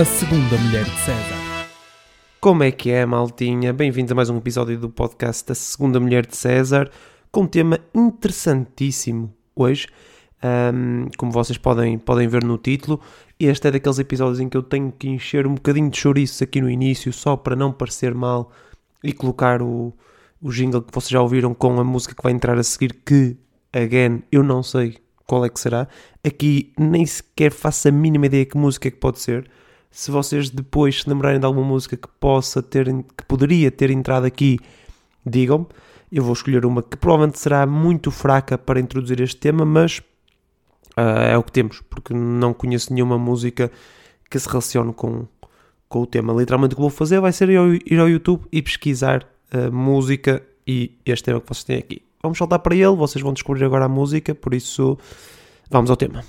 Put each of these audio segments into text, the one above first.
a segunda mulher de César. Como é que é, maltinha? Bem-vindos a mais um episódio do podcast da Segunda Mulher de César, com um tema interessantíssimo hoje. Um, como vocês podem, podem ver no título, este é daqueles episódios em que eu tenho que encher um bocadinho de chouriço aqui no início, só para não parecer mal, e colocar o, o jingle que vocês já ouviram com a música que vai entrar a seguir, que, again, eu não sei qual é que será. Aqui nem sequer faço a mínima ideia que música é que pode ser. Se vocês depois se lembrarem de alguma música que possa ter, que poderia ter entrado aqui, digam-me. Eu vou escolher uma que provavelmente será muito fraca para introduzir este tema, mas uh, é o que temos, porque não conheço nenhuma música que se relacione com, com o tema. Literalmente o que vou fazer vai ser ir ao, YouTube e pesquisar a música e este tema que vocês têm aqui. Vamos saltar para ele, vocês vão descobrir agora a música, por isso vamos ao tema.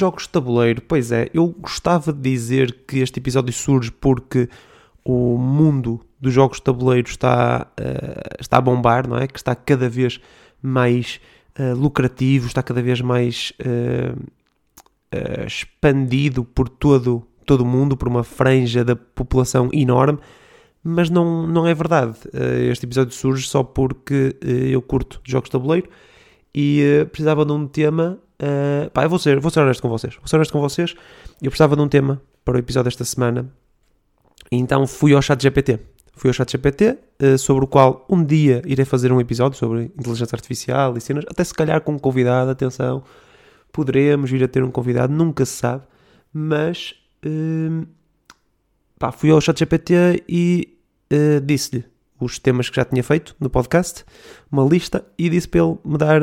Jogos de tabuleiro, pois é, eu gostava de dizer que este episódio surge porque o mundo dos jogos de tabuleiro está, uh, está a bombar, não é? Que está cada vez mais uh, lucrativo, está cada vez mais uh, expandido por todo, todo o mundo, por uma franja da população enorme, mas não, não é verdade. Este episódio surge só porque eu curto jogos de tabuleiro e precisava de um tema. Pá, eu vou ser, vou ser honesto com vocês. Vou ser honesto com vocês. Eu precisava de um tema para o episódio desta semana. Então fui ao chat GPT. Fui ao chat GPT, sobre o qual um dia irei fazer um episódio sobre inteligência artificial e cenas, até se calhar com um convidado, atenção, poderemos vir a ter um convidado, nunca se sabe, mas uh, pá, fui ao ChatGPT e uh, disse-lhe os temas que já tinha feito no podcast, uma lista, e disse para ele me dar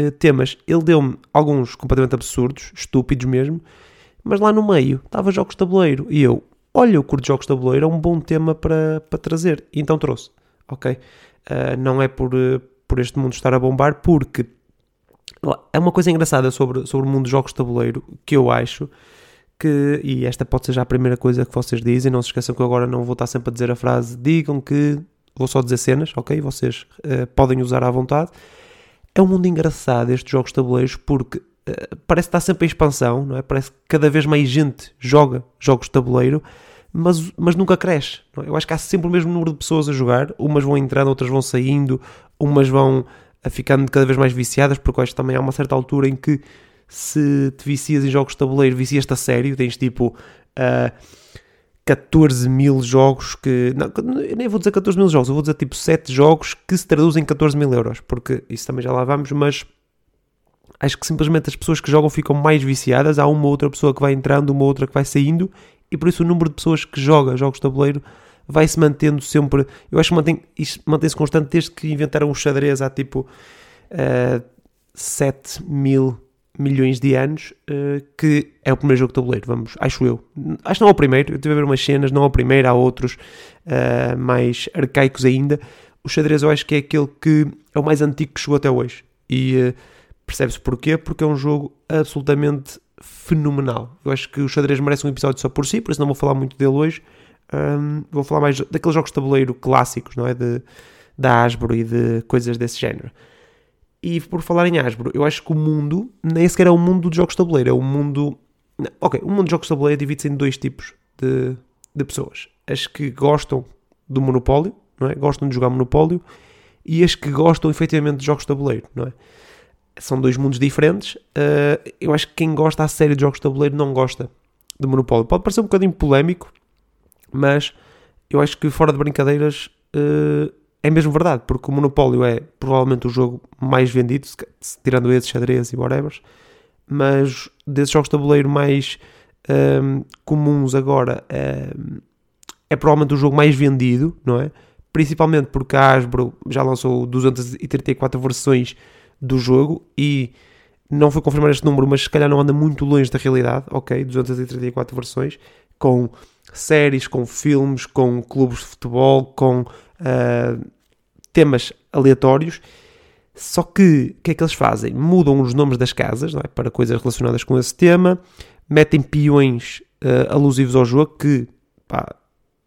uh, temas. Ele deu-me alguns completamente absurdos, estúpidos mesmo, mas lá no meio estava jogos de tabuleiro e eu, olha, eu curto jogos de tabuleiro, é um bom tema para, para trazer, e então trouxe, ok? Uh, não é por, por este mundo estar a bombar, porque é uma coisa engraçada sobre, sobre o mundo dos jogos de tabuleiro que eu acho que, e esta pode ser já a primeira coisa que vocês dizem, não se esqueçam que eu agora não vou estar sempre a dizer a frase, digam que vou só dizer cenas, ok? Vocês uh, podem usar à vontade. É um mundo engraçado estes jogos de tabuleiros porque uh, parece que está sempre em expansão, não é? Parece que cada vez mais gente joga jogos de tabuleiro, mas, mas nunca cresce. É? Eu acho que há sempre o mesmo número de pessoas a jogar, umas vão entrando, outras vão saindo, umas vão a ficando cada vez mais viciadas, porque acho que também há uma certa altura em que se te vicias em jogos de tabuleiro, vicias-te a sério, tens tipo uh, 14 mil jogos que. Não, nem vou dizer 14 mil jogos, eu vou dizer tipo 7 jogos que se traduzem em 14 mil euros, porque isso também já lá vamos, mas acho que simplesmente as pessoas que jogam ficam mais viciadas, há uma outra pessoa que vai entrando, uma outra que vai saindo, e por isso o número de pessoas que joga jogos de tabuleiro vai se mantendo sempre. Eu acho que mantém, mantém-se constante desde que inventaram o xadrez há tipo uh, eh, 7 mil milhões de anos, uh, que é o primeiro jogo de tabuleiro, vamos, acho eu. Acho que não é o primeiro, eu estive a ver umas cenas, não é o primeiro, há outros uh, mais arcaicos ainda. O xadrez eu acho que é aquele que é o mais antigo que chegou até hoje. E uh, percebe-se porquê? Porque é um jogo absolutamente fenomenal. Eu acho que o xadrez merece um episódio só por si, por isso não vou falar muito dele hoje. Um, vou falar mais daqueles jogos de tabuleiro clássicos, não é? De, da Hasbro e de coisas desse género. E por falar em Hasbro, eu acho que o mundo nem sequer é o mundo de jogos de tabuleiro, é o mundo. Ok, o mundo de jogos de tabuleiro divide-se em dois tipos de, de pessoas: as que gostam do Monopólio, não é? Gostam de jogar Monopólio, e as que gostam efetivamente de jogos de tabuleiro, não é? São dois mundos diferentes. Uh, eu acho que quem gosta a série de jogos de tabuleiro não gosta de Monopólio. Pode parecer um bocadinho polémico, mas eu acho que fora de brincadeiras uh, é mesmo verdade, porque o Monopólio é provavelmente o jogo mais vendido, tirando esses xadrez e whatever, mas desses jogos de tabuleiro mais um, comuns agora um, é provavelmente o jogo mais vendido, não é? Principalmente porque a Hasbro já lançou 234 versões do jogo e não foi confirmar este número, mas se calhar não anda muito longe da realidade, ok? 234 versões, com séries, com filmes, com clubes de futebol, com uh, temas aleatórios. Só que o que é que eles fazem? Mudam os nomes das casas é? para coisas relacionadas com esse tema, metem peões uh, alusivos ao jogo que pá,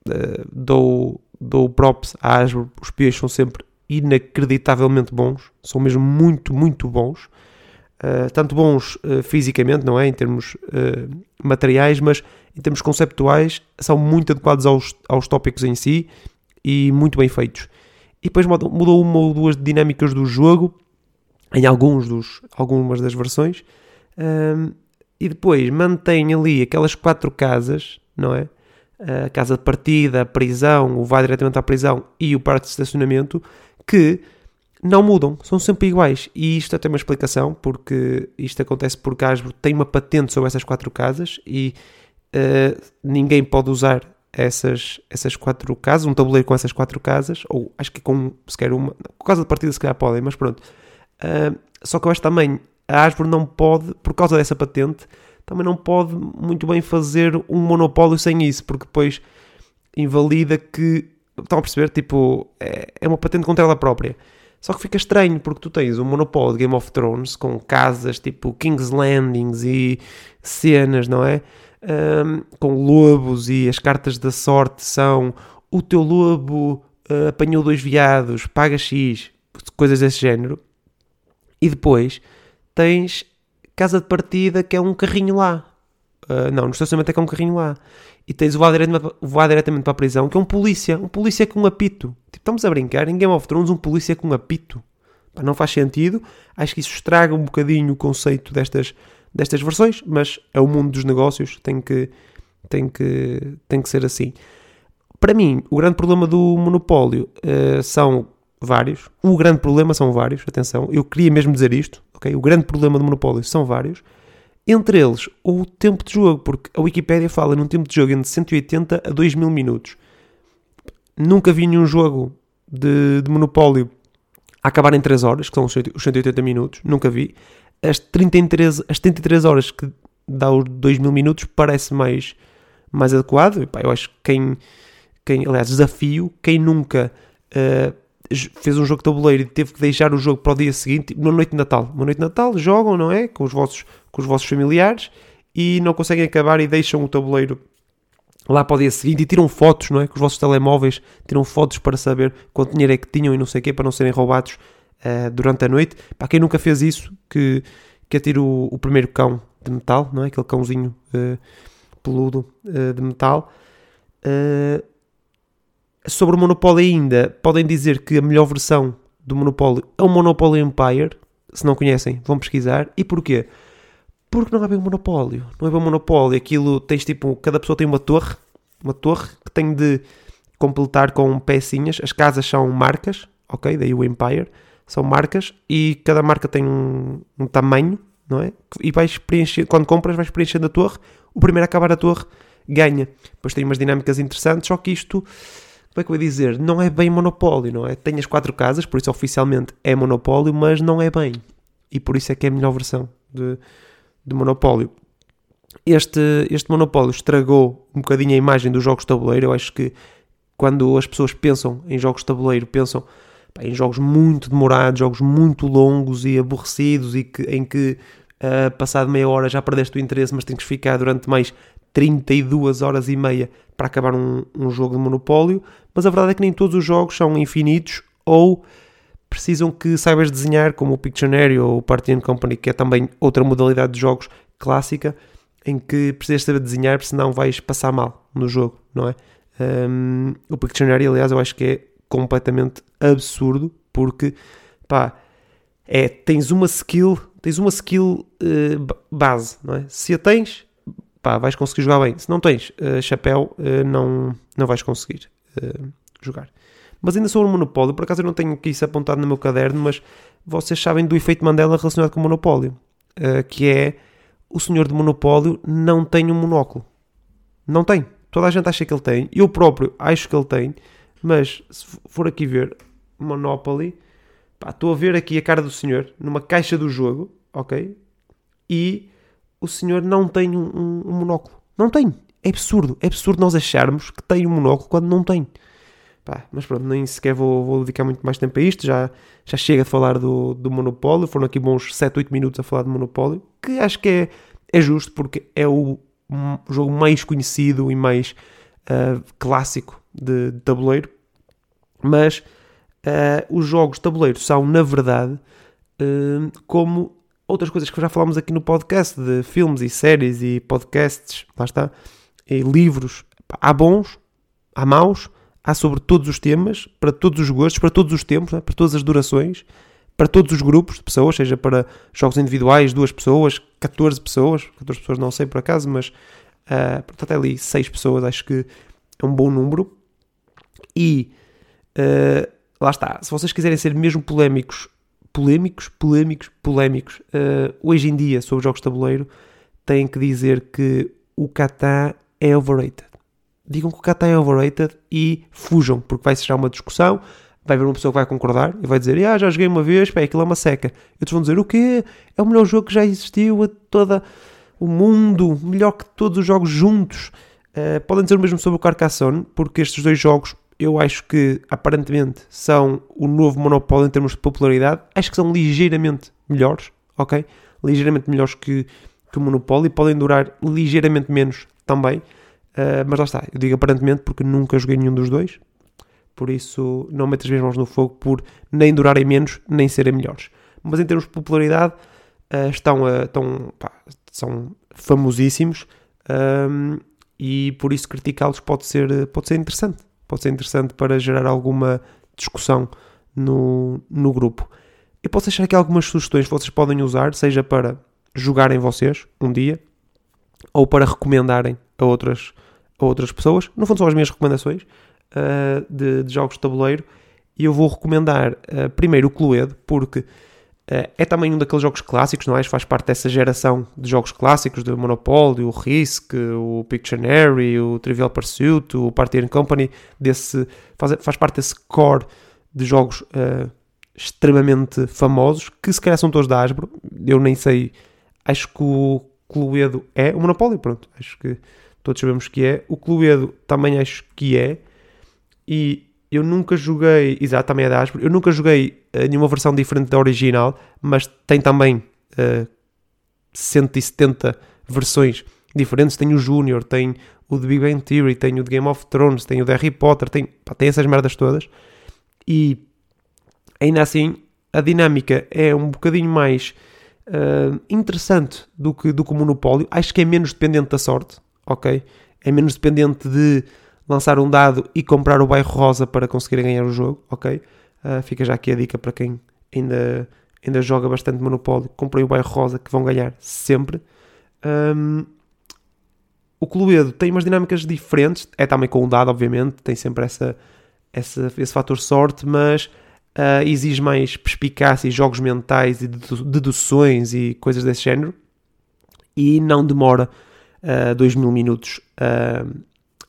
uh, dou dou props à Hasbro, os peões são sempre inacreditavelmente bons, são mesmo muito, muito bons. Uh, tanto bons uh, fisicamente, não é? Em termos uh, materiais, mas em termos conceptuais, são muito adequados aos, aos tópicos em si e muito bem feitos. E depois mudou uma ou duas dinâmicas do jogo em alguns dos, algumas das versões. Um, e depois mantém ali aquelas quatro casas, não é? A casa de partida, a prisão, o vai diretamente à prisão e o parque de estacionamento, que não mudam, são sempre iguais. E isto tem uma explicação, porque isto acontece porque a Hasbro tem uma patente sobre essas quatro casas e uh, ninguém pode usar essas, essas quatro casas, um tabuleiro com essas quatro casas, ou acho que com sequer uma, com casa de partida se calhar podem, mas pronto. Uh, só que eu acho também a Hasbro não pode, por causa dessa patente, também não pode muito bem fazer um monopólio sem isso, porque depois invalida que. Estão a perceber? Tipo, é, é uma patente contra ela própria. Só que fica estranho porque tu tens um monopólio de Game of Thrones com casas tipo King's Landings e cenas, não é? Um, com lobos e as cartas da sorte são o teu lobo uh, apanhou dois viados, paga X, coisas desse género. E depois tens casa de partida que é um carrinho lá. Uh, não, no estacionamento é que é um carrinho lá. E tens o vá, diretamente, vá diretamente para a prisão, que é um polícia. Um polícia com um apito. Tipo, estamos a brincar, em Game of Thrones, um polícia com um apito. Pá, não faz sentido. Acho que isso estraga um bocadinho o conceito destas, destas versões, mas é o mundo dos negócios, tem que, tem que, tem que ser assim. Para mim, o grande problema do monopólio uh, são vários. O grande problema são vários, atenção. Eu queria mesmo dizer isto, ok? O grande problema do monopólio são vários. Entre eles, o tempo de jogo, porque a Wikipédia fala num tempo de jogo entre 180 a 2000 minutos. Nunca vi nenhum jogo de, de Monopólio a acabar em 3 horas, que são os 180 minutos. Nunca vi. As 33, as 33 horas que dá os 2000 minutos parece mais, mais adequado. Eu acho que quem, quem, aliás, desafio, quem nunca uh, fez um jogo de tabuleiro e teve que deixar o jogo para o dia seguinte, na noite de Natal. Uma noite de Natal, jogam, não é? Com os vossos, com os vossos familiares e não conseguem acabar e deixam o tabuleiro lá para o dia seguinte e tiram fotos, não é? Com os vossos telemóveis, tiram fotos para saber quanto dinheiro é que tinham e não sei o quê, para não serem roubados uh, durante a noite. Para quem nunca fez isso, que, que atira o, o primeiro cão de metal, não é? Aquele cãozinho uh, peludo uh, de metal. Sobre o Monopoly ainda, podem dizer que a melhor versão do Monopoly é o Monopoly Empire. Se não conhecem, vão pesquisar. E porquê? Porque não é bem um monopólio. Não é bem um monopólio. Aquilo tens tipo, cada pessoa tem uma torre, uma torre que tem de completar com pecinhas. As casas são marcas, ok? Daí o Empire. São marcas e cada marca tem um, um tamanho, não é? E vais preencher, quando compras, vais preenchendo a torre. O primeiro a acabar a torre ganha. Depois tem umas dinâmicas interessantes, só que isto como é que eu vou dizer? Não é bem monopólio, não é? Tem as quatro casas, por isso oficialmente é monopólio, mas não é bem. E por isso é que é a melhor versão de, de monopólio. Este, este monopólio estragou um bocadinho a imagem dos jogos de tabuleiro. Eu acho que quando as pessoas pensam em jogos de tabuleiro, pensam pá, em jogos muito demorados, jogos muito longos e aborrecidos e que, em que uh, passado meia hora já perdeste o interesse, mas tens que ficar durante mais 32 horas e meia para acabar um, um jogo de monopólio, mas a verdade é que nem todos os jogos são infinitos ou precisam que saibas desenhar, como o Pictionary ou o Party and Company, que é também outra modalidade de jogos clássica, em que precisas saber desenhar, porque senão vais passar mal no jogo, não é? Um, o Pictionary, aliás, eu acho que é completamente absurdo, porque, pá, é, tens uma skill, tens uma skill uh, base, não é? Se a tens, pá, vais conseguir jogar bem. Se não tens uh, chapéu, uh, não, não vais conseguir jogar. Mas ainda sobre o Monopólio, por acaso eu não tenho isso apontado no meu caderno, mas vocês sabem do efeito Mandela relacionado com o Monopólio, que é o senhor de Monopólio não tem um monóculo. Não tem. Toda a gente acha que ele tem. Eu próprio acho que ele tem, mas se for aqui ver Monopoly, pá, estou a ver aqui a cara do senhor numa caixa do jogo, ok? E o senhor não tem um, um, um, monóculo. Não tem. É absurdo. É absurdo nós acharmos que tem um monóculo quando não tem. Pá, mas pronto, nem sequer vou, vou, dedicar muito mais tempo a isto. Já, já chega de falar do, do Monopólio. Foram aqui bons 7, 8 minutos a falar do Monopólio. Que acho que é, é justo porque é o jogo mais conhecido e mais uh, clássico de, de, tabuleiro. Mas uh, os jogos de tabuleiro são, na verdade, uh, como outras coisas que já falámos aqui no podcast, de filmes e séries e podcasts, lá está, e livros. Há bons, há maus, há sobre todos os temas, para todos os gostos, para todos os tempos, é? para todas as durações, para todos os grupos de pessoas, seja para jogos individuais, duas pessoas, 14 pessoas, 14 pessoas não sei por acaso, mas uh, portanto ali 6 pessoas, acho que é um bom número. E uh, lá está, se vocês quiserem ser mesmo polémicos, polémicos, polémicos, polémicos, uh, hoje em dia sobre jogos de tabuleiro, têm que dizer que o Catan é overrated digam que o Catan é overrated e fujam, porque vai ser uma discussão, vai haver uma pessoa que vai concordar e vai dizer, ah, já joguei uma vez, pá, aquilo é uma seca. E outros vão dizer, o quê? É o melhor jogo que já existiu a todo o mundo, melhor que todos os jogos juntos. Uh, podem dizer o mesmo sobre o Carcassonne, porque estes dois jogos eu acho que aparentemente são o novo Monopólio em termos de popularidade. Acho que são ligeiramente melhores, ok? Ligeiramente melhores que, que o Monopólio e podem durar ligeiramente menos também. Uh, mas lá está, eu digo aparentemente porque nunca joguei nenhum dos dois, por isso não meto as minhas mãos no fogo por nem durarem menos, nem serem melhores. Mas em termos de popularidade, uh, estão, uh, estão pá, são famosíssimos um, e por isso criticá-los pode ser, pode ser interessante. Pode ser interessante para gerar alguma discussão no, no grupo. Eu posso deixar aqui algumas sugestões que vocês podem usar, seja para jogarem vocês um dia ou para recomendarem a outras, a outras pessoas. No fundo, são as minhas recomendações uh, de, de, jogos de tabuleiro. E eu vou recomendar uh, primeiro o Cluedo, porque uh, é também um daqueles jogos clássicos, não é? Faz parte dessa geração de jogos clássicos, do Monopoly, o Risk, o Pictionary, o Trivial Pursuit, o Party and Company, desse, faz, faz parte desse core de jogos extremamente famosos, que se calhar são todos da Hasbro. Eu nem sei, acho que o Cluedo é o Monopoly, pronto, acho que todos sabemos que é. O Cluedo também acho que é. E eu nunca joguei, exato, também é da Hasbro, eu nunca joguei uh, nenhuma versão diferente da original, mas tem também uh, eh, 170 versões diferentes. Tem o Júnior, tem o The Big Bang Theory, tem o The Game of Thrones, tem o The Harry Potter, tem, pá, tem essas merdas todas. E ainda assim, a dinâmica é um bocadinho mais uh, interessante do que, do que o Monopólio. Acho que é menos dependente da sorte ok? É menos dependente de lançar um dado e comprar o bairro rosa para conseguir ganhar o jogo, ok? Uh, fica já aqui a dica para quem ainda, ainda joga bastante Monopólio. Comprei o bairro rosa que vão ganhar sempre. Um, o Cluedo tem umas dinâmicas diferentes, é também com um dado, obviamente, tem sempre essa, essa, esse fator sorte, mas uh, exige mais perspicácia e jogos mentais e deduções e coisas desse género. E não demora uh, 2 mil minutos uh,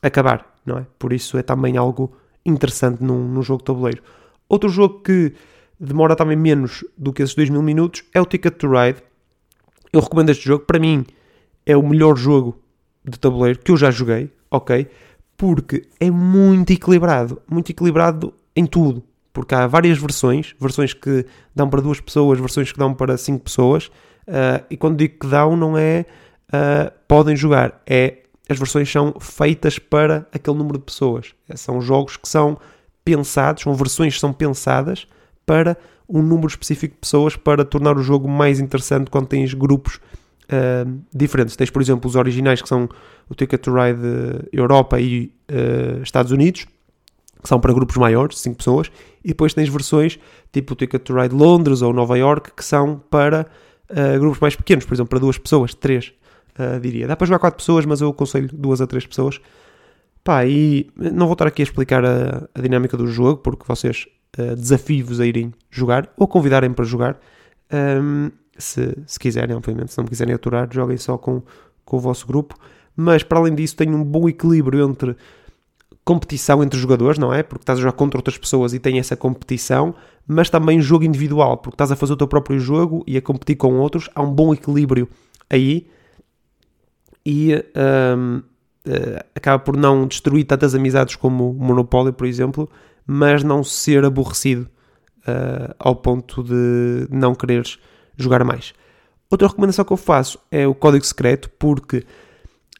acabar, não é? Por isso é também algo interessante num, num jogo de tabuleiro. Outro jogo que demora também menos do que esses 2 mil minutos é o Ticket to Ride. Eu recomendo este jogo, para mim é o melhor jogo de tabuleiro que eu já joguei, ok? Porque é muito equilibrado, muito equilibrado em tudo. Porque há várias versões, versões que dão para duas pessoas, versões que dão para cinco pessoas, uh, e quando digo que dão, não é uh, podem jogar. É, as versões são feitas para aquele número de pessoas. São jogos que são pensados, são versões que são pensadas para um número específico de pessoas para tornar o jogo mais interessante quando tens grupos uh, diferentes. Tens, por exemplo, os originais que são o Ticket to Ride Europa e uh, Estados Unidos, que são para grupos maiores, 5 pessoas, e depois tens versões tipo o Ticket to Ride Londres ou Nova York, que são para uh, grupos mais pequenos, por exemplo, para duas pessoas, três uh, diria. Dá para jogar 4 pessoas, mas eu aconselho 2 a 3 pessoas. Pá, e não vou estar aqui a explicar a, a dinâmica do jogo, porque vocês uh, desafio-vos a irem jogar ou convidarem para jogar. Um, se, se quiserem, obviamente, se não me quiserem aturar, joguem só com, com o vosso grupo. Mas para além disso, tem um bom equilíbrio entre competição entre jogadores, não é? Porque estás a jogar contra outras pessoas e tem essa competição, mas também jogo individual, porque estás a fazer o teu próprio jogo e a competir com outros. Há um bom equilíbrio aí e um, eh, acaba por não destruir tantas amizades como o Monopólio, por exemplo, mas não ser aborrecido uh, ao ponto de não quereres jogar mais. Outra recomendação que eu faço é o código secreto, porque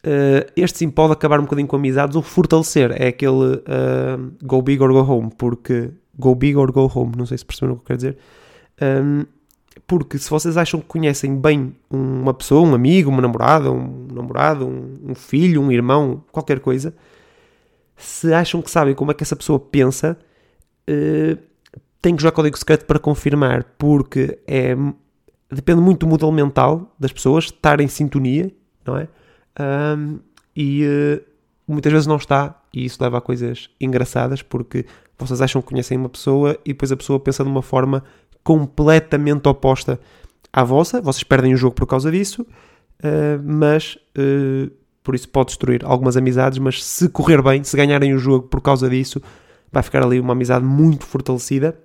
Uh, este sim pode acabar um bocadinho com amizades ou fortalecer. É aquele uh, go big or go home, porque go big or go home, não sei se perceberam o que eu quero dizer. Um, porque se vocês acham que conhecem bem uma pessoa, um amigo, uma namorada, um namorado, um, um filho, um irmão, qualquer coisa, se acham que sabem como é que essa pessoa pensa, uh, tem que jogar código secreto para confirmar, porque é, depende muito do modelo mental das pessoas, estar em sintonia, não é? Um, e uh, muitas vezes não está, e isso leva a coisas engraçadas, porque vocês acham que conhecem uma pessoa e depois a pessoa pensa de uma forma completamente oposta à vossa, vocês perdem o jogo por causa disso, uh, mas uh, por isso pode destruir algumas amizades, mas se correr bem, se ganharem o jogo por causa disso, vai ficar ali uma amizade muito fortalecida,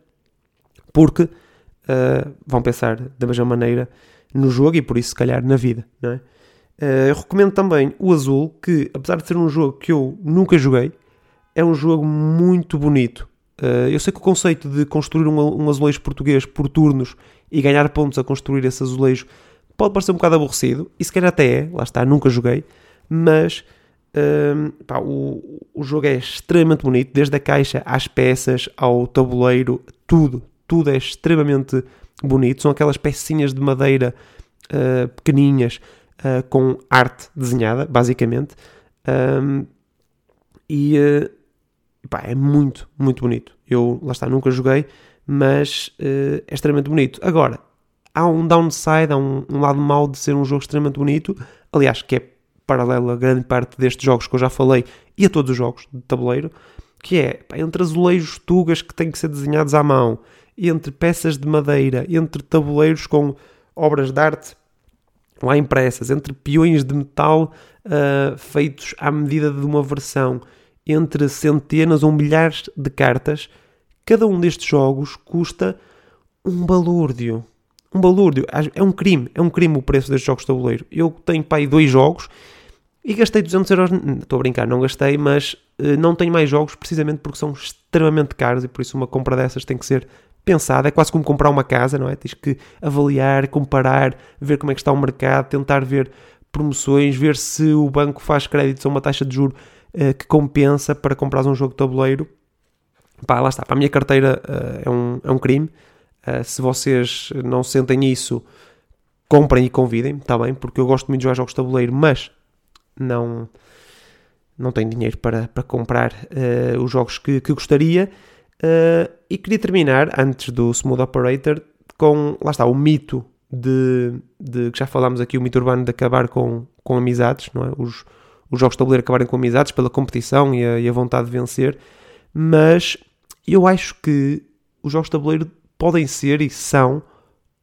porque uh, vão pensar da mesma maneira no jogo e por isso se calhar na vida, não é? Eu recomendo também o Azul, que apesar de ser um jogo que eu nunca joguei, é um jogo muito bonito. Uh, eu sei que o conceito de construir um, azulejo português por turnos e ganhar pontos a construir esse azulejo pode parecer um bocado aborrecido, e se calhar até é, lá está, nunca joguei, mas uh, pá, o, o jogo é extremamente bonito, desde a caixa às peças, ao tabuleiro, tudo, tudo é extremamente bonito. São aquelas pecinhas de madeira uh, pequeninhas com arte desenhada, basicamente. Um, e pá, é muito, muito bonito. Eu, lá está, nunca joguei, mas uh, é extremamente bonito. Agora, há um downside, há um, um, lado mau de ser um jogo extremamente bonito, aliás, que é paralelo a grande parte destes jogos que eu já falei e a todos os jogos de tabuleiro, que é pá, entre azulejos tugas que têm que ser desenhados à mão, entre peças de madeira, entre tabuleiros com obras de arte lá impressas, entre peões de metal uh, feitos à medida de uma versão entre centenas ou milhares de cartas. Cada um destes jogos custa um balúrdio. Um balúrdio. É um crime. É um crime o preço destes jogos de tabuleiro. Eu tenho pai dois jogos e gastei 200 euros. Estou a brincar, não gastei, mas uh, não tenho mais jogos precisamente porque são extremamente caros e por isso uma compra dessas tem que ser pensada. É quase como comprar uma casa, não é? Tens que avaliar, comparar, ver como é que está o mercado, tentar ver promoções, ver se o banco faz créditos a uma taxa de juro uh, que compensa para comprar um jogo de tabuleiro. Pá, lá está, para a minha carteira uh, é, um, é um crime. Uh, se vocês não sentem isso, comprem e convidem, está bem? Porque eu gosto muito de jogar jogos de tabuleiro, mas não, não tenho dinheiro para, para comprar os jogos que, que gostaria. E queria terminar, antes do Smooth Operator, com, lá está, o mito de, de que já falámos aqui, o mito urbano de acabar com, com amizades, não é? Os, os jogos de tabuleiro acabarem com amizades pela competição e a, e a vontade de vencer, mas eu acho que os jogos de tabuleiro podem ser e são,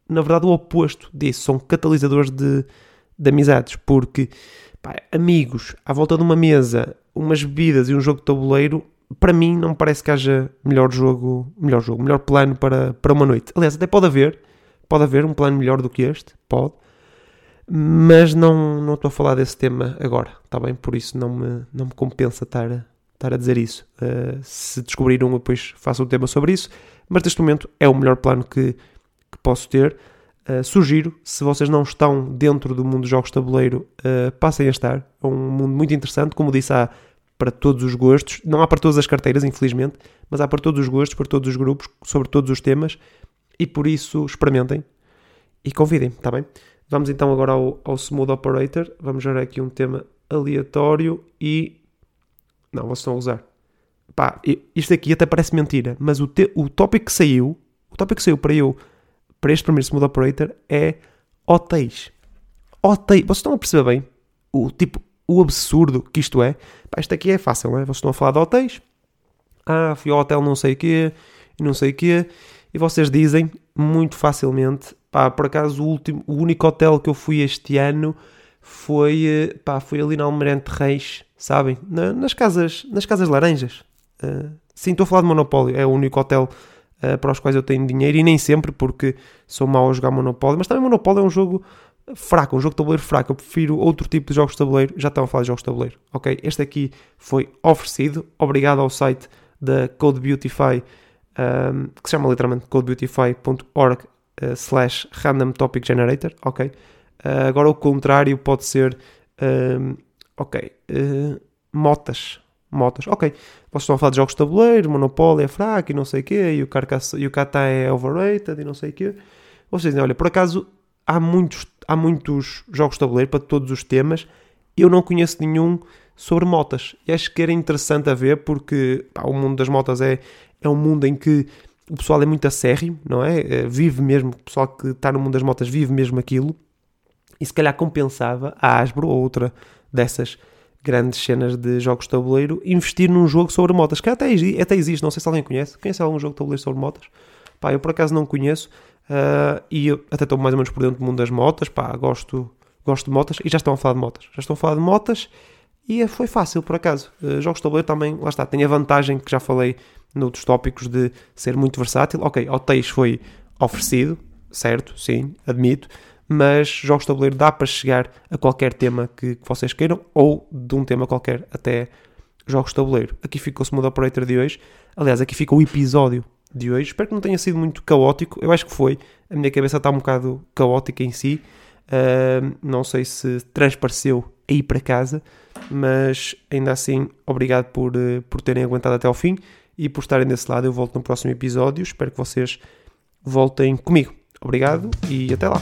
na verdade, o oposto disso. São catalisadores de, de amizades, porque pá, amigos à volta de uma mesa, umas bebidas e um jogo de tabuleiro, para mim não parece que haja melhor jogo, melhor jogo, melhor plano para, para uma noite. Aliás, até pode haver, pode haver um plano melhor do que este, pode, mas não, não estou a falar desse tema agora, está bem? Por isso não me, não me compensa estar, estar a dizer isso. Uh, se descobriram, depois faço um tema sobre isso, mas neste momento é o melhor plano que, que posso ter. Uh, sugiro, se vocês não estão dentro do mundo dos jogos de tabuleiro, uh, passem a estar. É um mundo muito interessante, como disse, há para todos os gostos. Não há para todas as carteiras, infelizmente, mas há para todos os gostos, para todos os grupos, sobre todos os temas. E por isso experimentem e convidem, está bem? Vamos então agora ao, ao Smooth Operator. Vamos gerar aqui um tema aleatório e. Não, vocês estão a usar. Pá, isto aqui até parece mentira, mas o, te, o tópico que saiu, o tópico que saiu para eu, para este primeiro Smooth Operator é hotéis. Hotéis. Vocês estão a perceber bem o tipo, o absurdo que isto é? Pá, isto aqui é fácil, não é? Vocês estão a falar de hotéis. Ah, fui ao hotel não sei o quê, não sei o quê. E vocês dizem muito facilmente Pá, por acaso o, último, o único hotel que eu fui este ano foi, eh, pá, foi ali na Almirante Reis, sabem? Na, nas, casas, nas casas laranjas. Uh, sim, estou a falar de Monopólio, é o único hotel uh, para os quais eu tenho dinheiro e nem sempre porque sou mau a jogar Monopólio, mas também Monopólio é um jogo fraco, um jogo de tabuleiro fraco. Eu prefiro outro tipo de jogos de tabuleiro. Já estão a falar de jogos de tabuleiro, ok? Este aqui foi oferecido, obrigado ao site da Code Beautify, um, que se chama literalmente codebeautify.org uh, slash random topic generator, ok? Uh, agora o contrário pode ser uh, Ok. Uh, motas. Motas. Ok. Vocês estão a falar de jogos de tabuleiro, Monopoly é fraco e não sei o quê, e o, Carcass, e o é overrated e não sei o quê. Vocês dizem, olha, por acaso há muitos, há muitos jogos de tabuleiro para todos os temas. Eu não conheço nenhum sobre motas. E acho que era interessante a ver porque pá, o mundo das motas é, é um mundo em que o pessoal é muito acérrimo, não é? Eh, vive mesmo, o pessoal que está no mundo das motas vive mesmo aquilo. E se calhar compensava a Asbro ou outra dessas grandes cenas de jogos de tabuleiro investir num jogo sobre motas, que até, até existe, não sei se alguém conhece. Conhece algum jogo de tabuleiro sobre motas? Pá, eu por acaso não conheço uh, e eu até estou mais ou menos por dentro do mundo das motas, pá, gosto, gosto de motas e já estão a falar de motas. Já estão a falar de motas e foi fácil por acaso. Uh, jogos de tabuleiro também, lá está, tem a vantagem que já falei noutros tópicos de ser muito versátil. Ok, hotéis foi oferecido, certo, sim, admito, mas jogos de tabuleiro dá para chegar a qualquer tema que, que vocês queiram, ou de um tema qualquer até jogos de tabuleiro. Aqui ficou o Smooth Operator de hoje. Aliás, aqui fica o episódio de hoje. Espero que não tenha sido muito caótico. Eu acho que foi. A minha cabeça está um bocado caótica em si. Uh, não sei se transpareceu aí para casa, mas ainda assim, obrigado por, uh, por terem aguentado até ao fim e por estarem desse lado. Eu volto no próximo episódio. Espero que vocês voltem comigo. Obrigado e até lá.